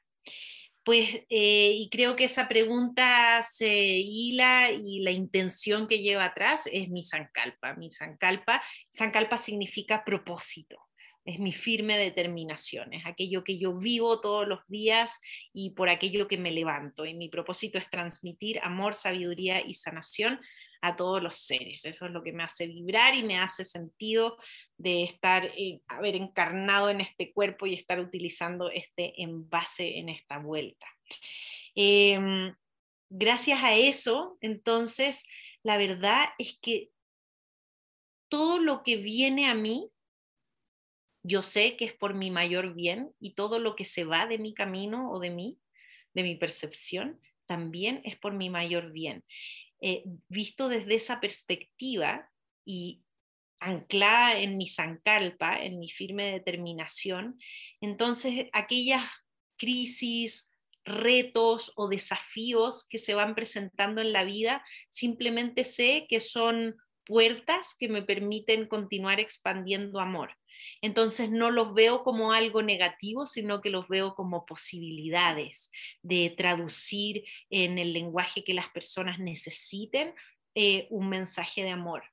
Pues, eh, y creo que esa pregunta se hila y la intención que lleva atrás es mi Sankalpa. Mi Sankalpa, Sankalpa significa propósito, es mi firme determinación, es aquello que yo vivo todos los días y por aquello que me levanto. Y mi propósito es transmitir amor, sabiduría y sanación a todos los seres. Eso es lo que me hace vibrar y me hace sentido de estar, eh, haber encarnado en este cuerpo y estar utilizando este envase en esta vuelta. Em, gracias a eso, entonces, la verdad es que todo lo que viene a mí, yo sé que es por mi mayor bien y todo lo que se va de mi camino o de mí, de mi percepción, también es por mi mayor bien. Eh, visto desde esa perspectiva y anclada en mi sankalpa, en mi firme determinación, entonces aquellas crisis, retos o desafíos que se van presentando en la vida, simplemente sé que son puertas que me permiten continuar expandiendo amor. Entonces no los veo como algo negativo, sino que los veo como posibilidades de traducir en el lenguaje que las personas necesiten eh, un mensaje de amor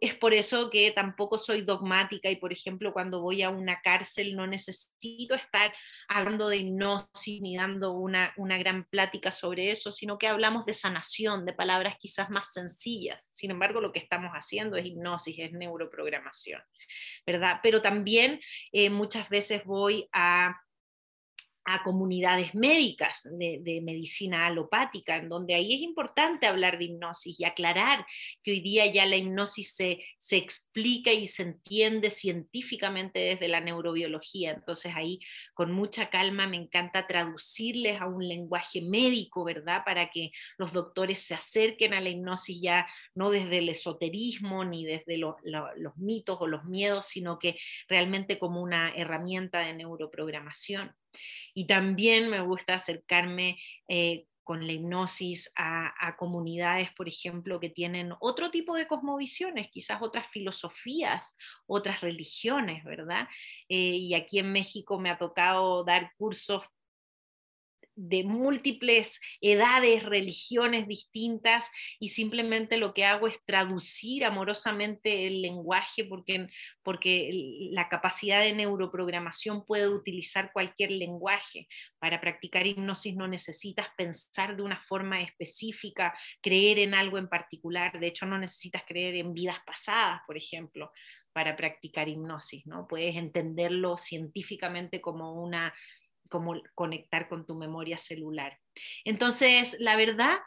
es por eso que tampoco soy dogmática y, por ejemplo, cuando voy a una cárcel no necesito estar hablando de hipnosis ni dando una, una, gran plática sobre eso, sino que hablamos de sanación, de palabras quizás más sencillas. Sin embargo, lo que estamos haciendo es hipnosis, es neuroprogramación, ¿verdad? Pero también eh, muchas veces voy a a comunidades médicas de, medicina alopática, en donde ahí es importante hablar de hipnosis y aclarar que hoy día ya la hipnosis se, se explica y se entiende científicamente desde la neurobiología. Entonces ahí con mucha calma me encanta traducirles a un lenguaje médico, ¿verdad? Para que los doctores se acerquen a la hipnosis ya no desde el esoterismo ni desde los mitos o los miedos, sino que realmente como una herramienta de neuroprogramación. Y también me gusta acercarme eh, con la hipnosis a, comunidades, por ejemplo, que tienen otro tipo de cosmovisiones, quizás otras filosofías, otras religiones, ¿verdad? Eh, y aquí en México me ha tocado dar cursos de múltiples edades, religiones distintas y simplemente lo que hago es traducir amorosamente el lenguaje porque, porque la capacidad de neuroprogramación puede utilizar cualquier lenguaje. Para practicar hipnosis no necesitas pensar de una forma específica, creer en algo en particular, de hecho no necesitas creer en vidas pasadas, por ejemplo para practicar hipnosis, ¿no? Puedes entenderlo científicamente como una como conectar con tu memoria celular. Entonces, la verdad,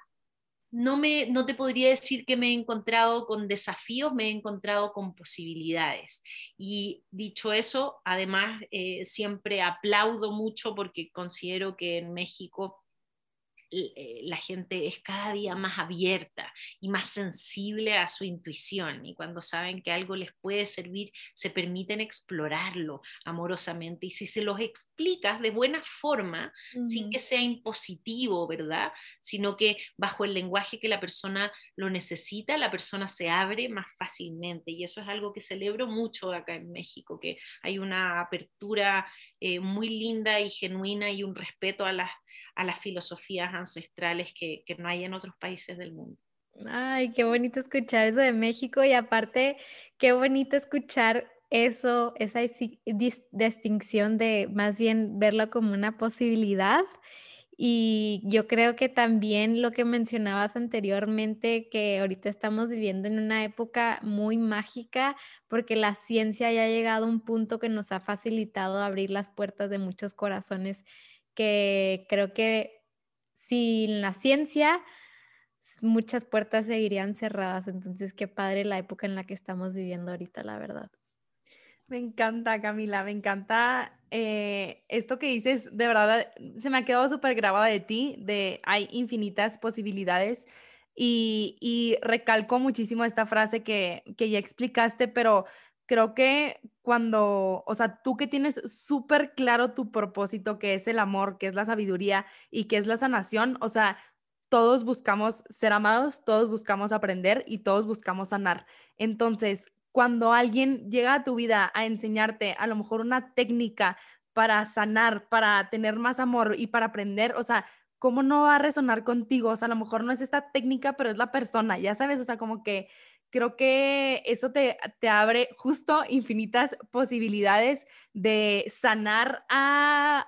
no, me, no te podría decir que me he encontrado con desafíos, me he encontrado con posibilidades. Y dicho eso, además, eh, siempre aplaudo mucho porque considero que en México la gente es cada día más abierta y más sensible a su intuición y cuando saben que algo les puede servir, se permiten explorarlo amorosamente y si se los explicas de buena forma, sin que sea impositivo, ¿verdad? Sino que bajo el lenguaje que la persona lo necesita, la persona se abre más fácilmente y eso es algo que celebro mucho acá en México, que hay una apertura eh, muy linda y genuina y un respeto a las a las filosofías ancestrales que, no hay en otros países del mundo. Ay, qué bonito escuchar eso de México y aparte, qué bonito escuchar eso, esa distinción de más bien verlo como una posibilidad Y yo creo que también lo que mencionabas anteriormente, que ahorita estamos viviendo en una época muy mágica porque la ciencia ya ha llegado a un punto que nos ha facilitado abrir las puertas de muchos corazones, que creo que sin la ciencia muchas puertas seguirían cerradas. Entonces, qué padre la época en la que estamos viviendo ahorita, la verdad. Me encanta, Camila, me encanta eh, esto que dices, de verdad, se me ha quedado súper grabada de ti, de hay infinitas posibilidades y, y recalco muchísimo esta frase que, que ya explicaste, pero creo que cuando, o sea, tú que tienes súper claro tu propósito, que es el amor, que es la sabiduría y que es la sanación, o sea, todos buscamos ser amados, todos buscamos aprender y todos buscamos sanar. Entonces, cuando alguien llega a tu vida a enseñarte a lo mejor una técnica para sanar, para tener más amor y para aprender, o sea, ¿cómo no va a resonar contigo? O sea, a lo mejor no es esta técnica, pero es la persona, ya sabes, o sea, como que creo que eso te, te abre justo infinitas posibilidades de sanar a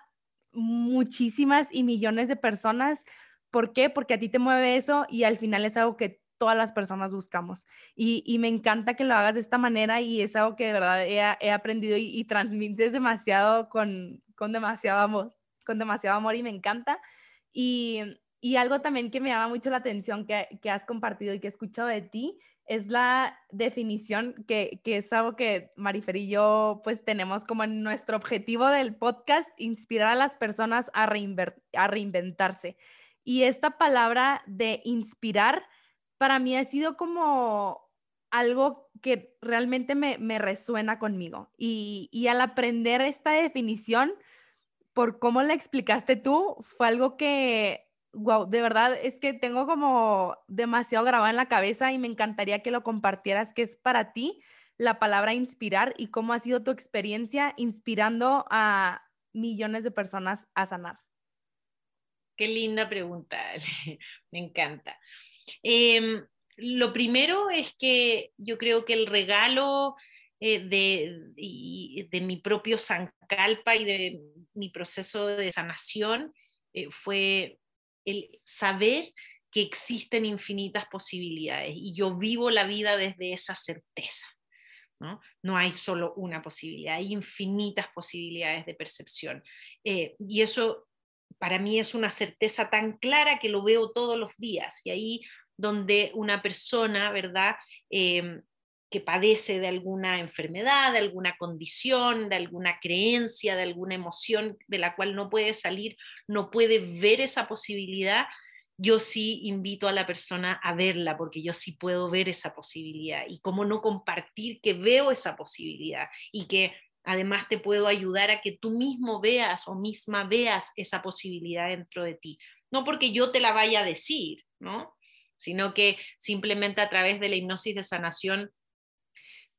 muchísimas y millones de personas. ¿Por qué? Porque a ti te mueve eso y al final es algo que todas las personas buscamos. Y, me encanta que lo hagas de esta manera y es algo que de verdad he, aprendido y, transmites demasiado con, con demasiado amor, con demasiado amor y me encanta. Y, algo también que me llama mucho la atención que, que, has compartido y que he escuchado de ti es la definición que, que es algo que Marifer y yo pues tenemos como nuestro objetivo del podcast, inspirar a las personas a, a reinventarse. Y esta palabra de inspirar para mí ha sido como algo que realmente me, resuena conmigo. Y, al aprender esta definición, por cómo la explicaste tú, fue algo que, wow, de verdad es que tengo como demasiado grabado en la cabeza y me encantaría que lo compartieras, que es para ti la palabra inspirar y cómo ha sido tu experiencia inspirando a millones de personas a sanar. Qué linda pregunta, me encanta. Em, lo primero es que yo creo que el regalo eh, de, de, mi propio Sankalpa y de mi proceso de sanación eh, fue el saber que existen infinitas posibilidades y yo vivo la vida desde esa certeza. ¿no? no hay solo una posibilidad, hay infinitas posibilidades de percepción. Eh, y eso para mí es una certeza tan clara que lo veo todos los días. Y ahí donde una persona, ¿verdad? Em, que padece de alguna enfermedad, de alguna condición, de alguna creencia, de alguna emoción de la cual no puede salir, no puede ver esa posibilidad, yo sí invito a la persona a verla, porque yo sí puedo ver esa posibilidad. Y cómo no compartir que veo esa posibilidad y que además te puedo ayudar a que tú mismo veas o misma veas esa posibilidad dentro de ti. No porque yo te la vaya a decir, ¿no? sino que simplemente a través de la hipnosis de sanación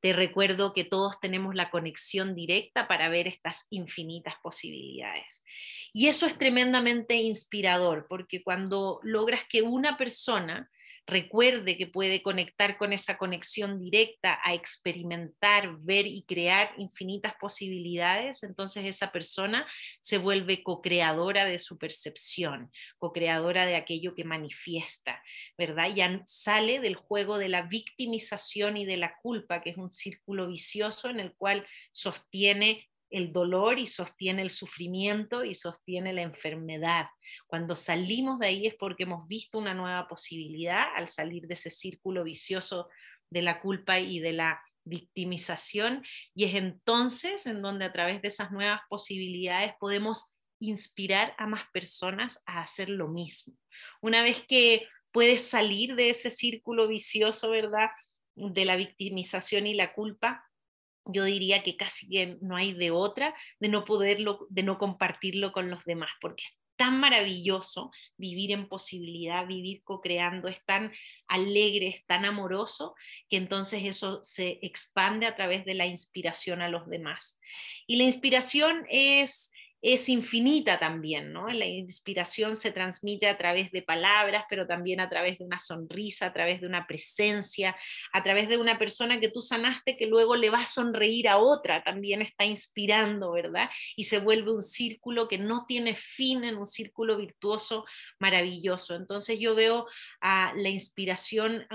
te recuerdo que todos tenemos la conexión directa para ver estas infinitas posibilidades. Y eso es tremendamente inspirador, porque cuando logras que una persona recuerde que puede conectar con esa conexión directa a experimentar, ver y crear infinitas posibilidades, entonces esa persona se vuelve co-creadora de su percepción, co-creadora de aquello que manifiesta, ¿verdad? Ya sale del juego de la victimización y de la culpa, que es un círculo vicioso en el cual sostiene el dolor y sostiene el sufrimiento y sostiene la enfermedad. Cuando salimos de ahí es porque hemos visto una nueva posibilidad al salir de ese círculo vicioso de la culpa y de la victimización y es entonces en donde a través de esas nuevas posibilidades podemos inspirar a más personas a hacer lo mismo. Una vez que puedes salir de ese círculo vicioso, ¿verdad? De la victimización y la culpa, yo diría que casi que no hay de otra de no poderlo, de no compartirlo con los demás, porque es tan maravilloso vivir en posibilidad, vivir co-creando, es tan alegre, es tan amoroso, que entonces eso se expande a través de la inspiración a los demás. Y la inspiración es es infinita también, ¿no? La inspiración se transmite a través de palabras, pero también a través de una sonrisa, a través de una presencia, a través de una persona que tú sanaste que luego le va a sonreír a otra, también está inspirando, ¿verdad? Y se vuelve un círculo que no tiene fin en un círculo virtuoso maravilloso. Entonces yo veo a la inspiración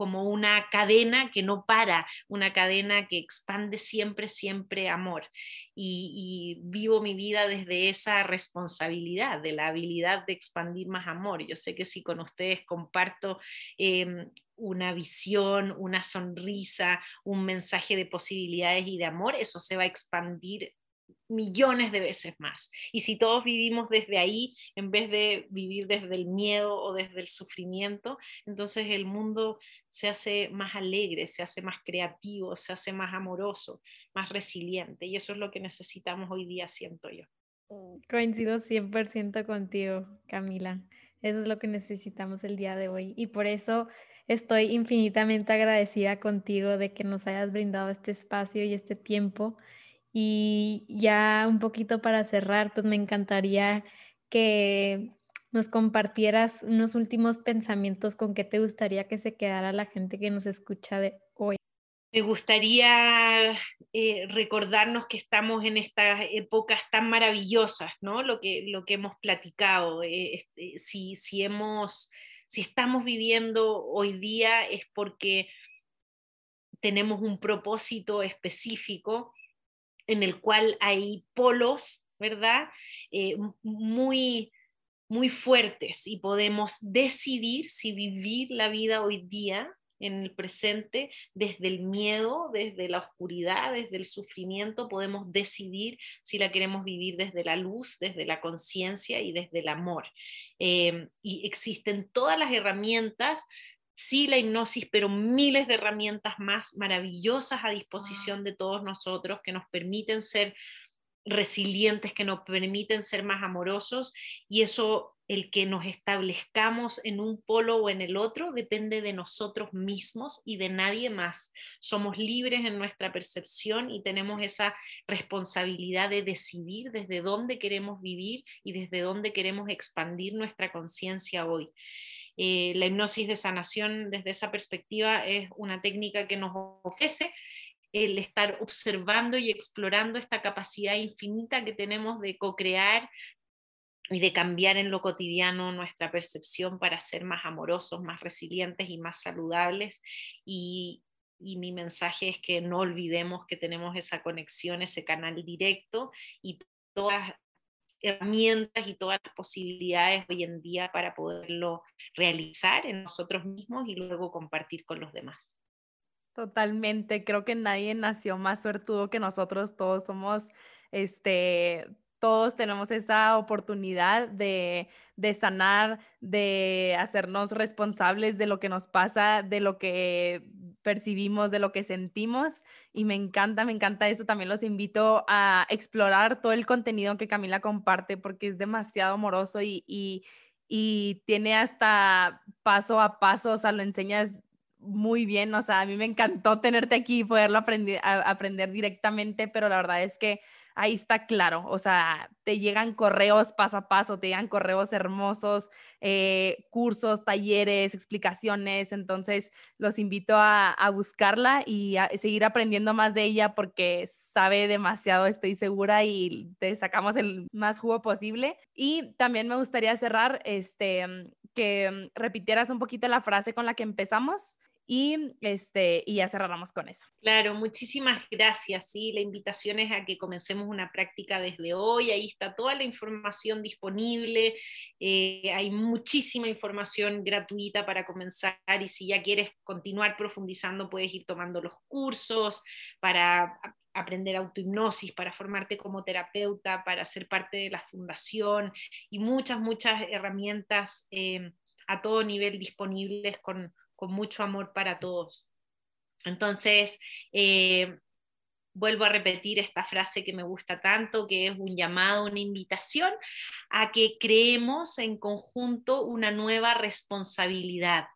como una cadena que no para, una cadena que expande siempre, siempre amor. Y, vivo mi vida desde esa responsabilidad, de la habilidad de expandir más amor. Yo sé que si con ustedes comparto em, una visión, una sonrisa, un mensaje de posibilidades y de amor, eso se va a expandir millones de veces más. Y si todos vivimos desde ahí, en vez de vivir desde el miedo o desde el sufrimiento, entonces el mundo se hace más alegre, se hace más creativo, se hace más amoroso, más resiliente. Y eso es lo que necesitamos hoy día, siento yo. Coincido 100% contigo, Camila. Eso es lo que necesitamos el día de hoy. Y por eso estoy infinitamente agradecida contigo de que nos hayas brindado este espacio y este tiempo y ya un poquito para cerrar, pues me encantaría que nos compartieras unos últimos pensamientos con qué te gustaría que se quedara la gente que nos escucha de hoy. Me gustaría eh, recordarnos que estamos en estas épocas tan maravillosas, ¿no? Lo que, lo que hemos platicado. Eh, este, si, si, hemos, si estamos viviendo hoy día es porque tenemos un propósito específico en el cual hay polos, ¿verdad? Eh, muy, muy fuertes y podemos decidir si vivir la vida hoy día en el presente, desde el miedo, desde la oscuridad, desde el sufrimiento, podemos decidir si la queremos vivir desde la luz, desde la conciencia y desde el amor. Eh, y existen todas las herramientas sí la hipnosis, pero miles de herramientas más maravillosas a disposición de todos nosotros que nos permiten ser resilientes, que nos permiten ser más amorosos y eso, el que nos establezcamos en un polo o en el otro, depende de nosotros mismos y de nadie más. Somos libres en nuestra percepción y tenemos esa responsabilidad de decidir desde dónde queremos vivir y desde dónde queremos expandir nuestra conciencia hoy. Eh, la hipnosis de sanación desde esa perspectiva es una técnica que nos ofrece el estar observando y explorando esta capacidad infinita que tenemos de co-crear y de cambiar en lo cotidiano nuestra percepción para ser más amorosos, más resilientes y más saludables. Y, y mi mensaje es que no olvidemos que tenemos esa conexión, ese canal directo y todas herramientas y todas las posibilidades hoy en día para poderlo realizar en nosotros mismos y luego compartir con los demás. Totalmente, creo que nadie nació más suertudo que nosotros, todos somos, este, todos tenemos esa oportunidad de, sanar, de hacernos responsables de lo que nos pasa, de lo que percibimos, de lo que sentimos. Y me encanta, me encanta eso. También los invito a explorar todo el contenido que Camila comparte porque es demasiado amoroso y tiene hasta paso a paso, o sea, lo enseñas muy bien, o sea, a mí me encantó tenerte aquí y poderlo aprender, aprender directamente, pero la verdad es que ahí está claro, o sea, te llegan correos paso a paso, te llegan correos hermosos, eh, cursos, talleres, explicaciones, entonces los invito a, buscarla y a seguir aprendiendo más de ella porque sabe demasiado, estoy segura, y te sacamos el más jugo posible. Y también me gustaría cerrar, este, que repitieras un poquito la frase con la que empezamos y, este, y ya cerramos con eso. Claro, muchísimas gracias. Sí, la invitación es a que comencemos una práctica desde hoy. Ahí está toda la información disponible. Eh, hay muchísima información gratuita para comenzar y si ya quieres continuar profundizando, puedes ir tomando los cursos para aprender autohipnosis, para formarte como terapeuta, para ser parte de la fundación y muchas, muchas herramientas eh, a todo nivel disponibles con con mucho amor para todos. Entonces, eh, vuelvo a repetir esta frase que me gusta tanto, que es un llamado, una invitación a que creemos en conjunto una nueva responsabilidad.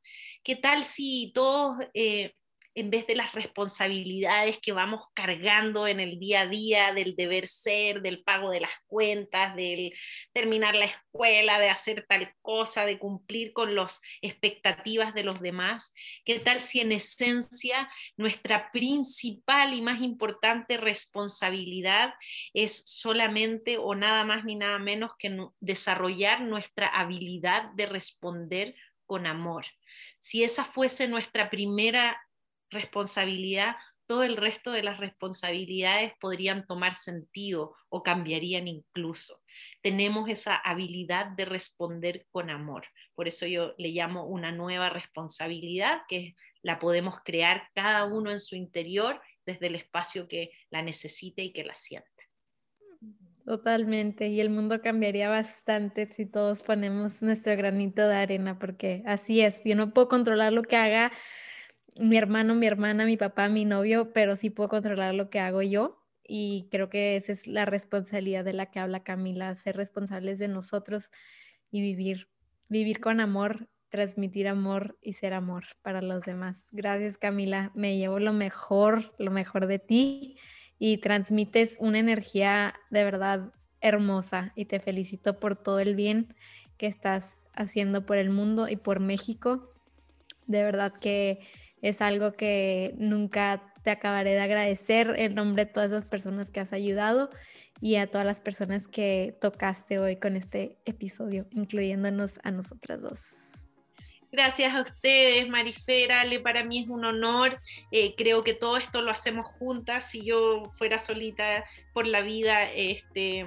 ¿Qué tal si todos eh, en vez de las responsabilidades que vamos cargando en el día a día del deber ser, del pago de las cuentas, del terminar la escuela, de hacer tal cosa, de cumplir con las expectativas de los demás, ¿qué tal si en esencia nuestra principal y más importante responsabilidad es solamente o nada más ni nada menos que desarrollar nuestra habilidad de responder con amor? Si esa fuese nuestra primera responsabilidad, todo el resto de las responsabilidades podrían tomar sentido o cambiarían incluso. Tenemos esa habilidad de responder con amor. Por eso yo le llamo una nueva responsabilidad que la podemos crear cada uno en su interior desde el espacio que la necesite y que la sienta. Totalmente, y el mundo cambiaría bastante si todos ponemos nuestro granito de arena, porque así es, yo no puedo controlar lo que haga mi hermano, mi hermana, mi papá, mi novio, pero sí puedo controlar lo que hago yo. Y creo que esa es la responsabilidad de la que habla Camila, ser responsables de nosotros y vivir, vivir con amor, transmitir amor y ser amor para los demás. Gracias Camila, me llevo lo mejor, lo mejor de ti y transmites una energía de verdad hermosa y te felicito por todo el bien que estás haciendo por el mundo y por México. De verdad que es algo que nunca te acabaré de agradecer en nombre de todas esas personas que has ayudado y a todas las personas que tocaste hoy con este episodio, incluyéndonos a nosotras dos. Gracias a ustedes, Marifera. Para mí es un honor. Eh, creo que todo esto lo hacemos juntas. Si yo fuera solita por la vida, este,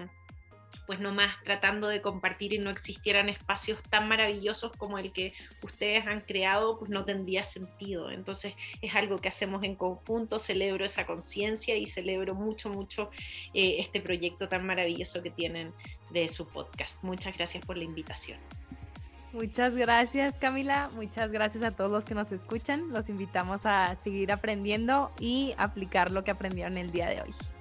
pues nomás tratando de compartir y no existieran espacios tan maravillosos como el que ustedes han creado, pues no tendría sentido. Entonces es algo que hacemos en conjunto, celebro esa conciencia y celebro mucho, mucho eh, este proyecto tan maravilloso que tienen de su podcast. Muchas gracias por la invitación. Muchas gracias Camila, muchas gracias a todos los que nos escuchan. Los invitamos a seguir aprendiendo y aplicar lo que aprendieron el día de hoy.